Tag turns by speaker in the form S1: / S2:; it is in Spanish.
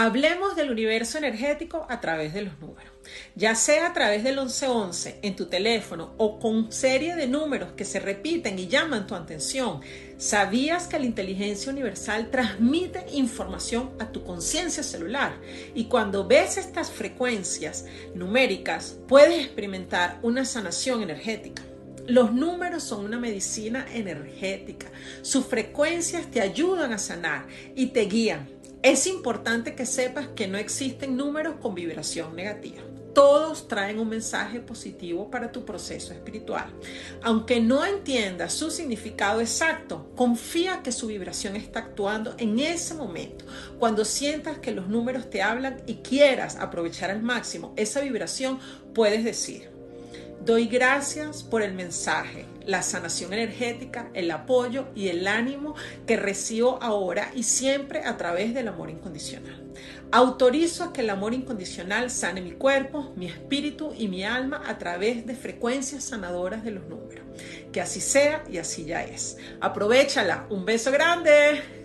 S1: Hablemos del universo energético a través de los números. Ya sea a través del 1111 en tu teléfono o con serie de números que se repiten y llaman tu atención, ¿sabías que la inteligencia universal transmite información a tu conciencia celular? Y cuando ves estas frecuencias numéricas, puedes experimentar una sanación energética. Los números son una medicina energética. Sus frecuencias te ayudan a sanar y te guían es importante que sepas que no existen números con vibración negativa. Todos traen un mensaje positivo para tu proceso espiritual. Aunque no entiendas su significado exacto, confía que su vibración está actuando en ese momento. Cuando sientas que los números te hablan y quieras aprovechar al máximo esa vibración, puedes decir, Doy gracias por el mensaje, la sanación energética, el apoyo y el ánimo que recibo ahora y siempre a través del amor incondicional. Autorizo a que el amor incondicional sane mi cuerpo, mi espíritu y mi alma a través de frecuencias sanadoras de los números. Que así sea y así ya es. Aprovechala. Un beso grande.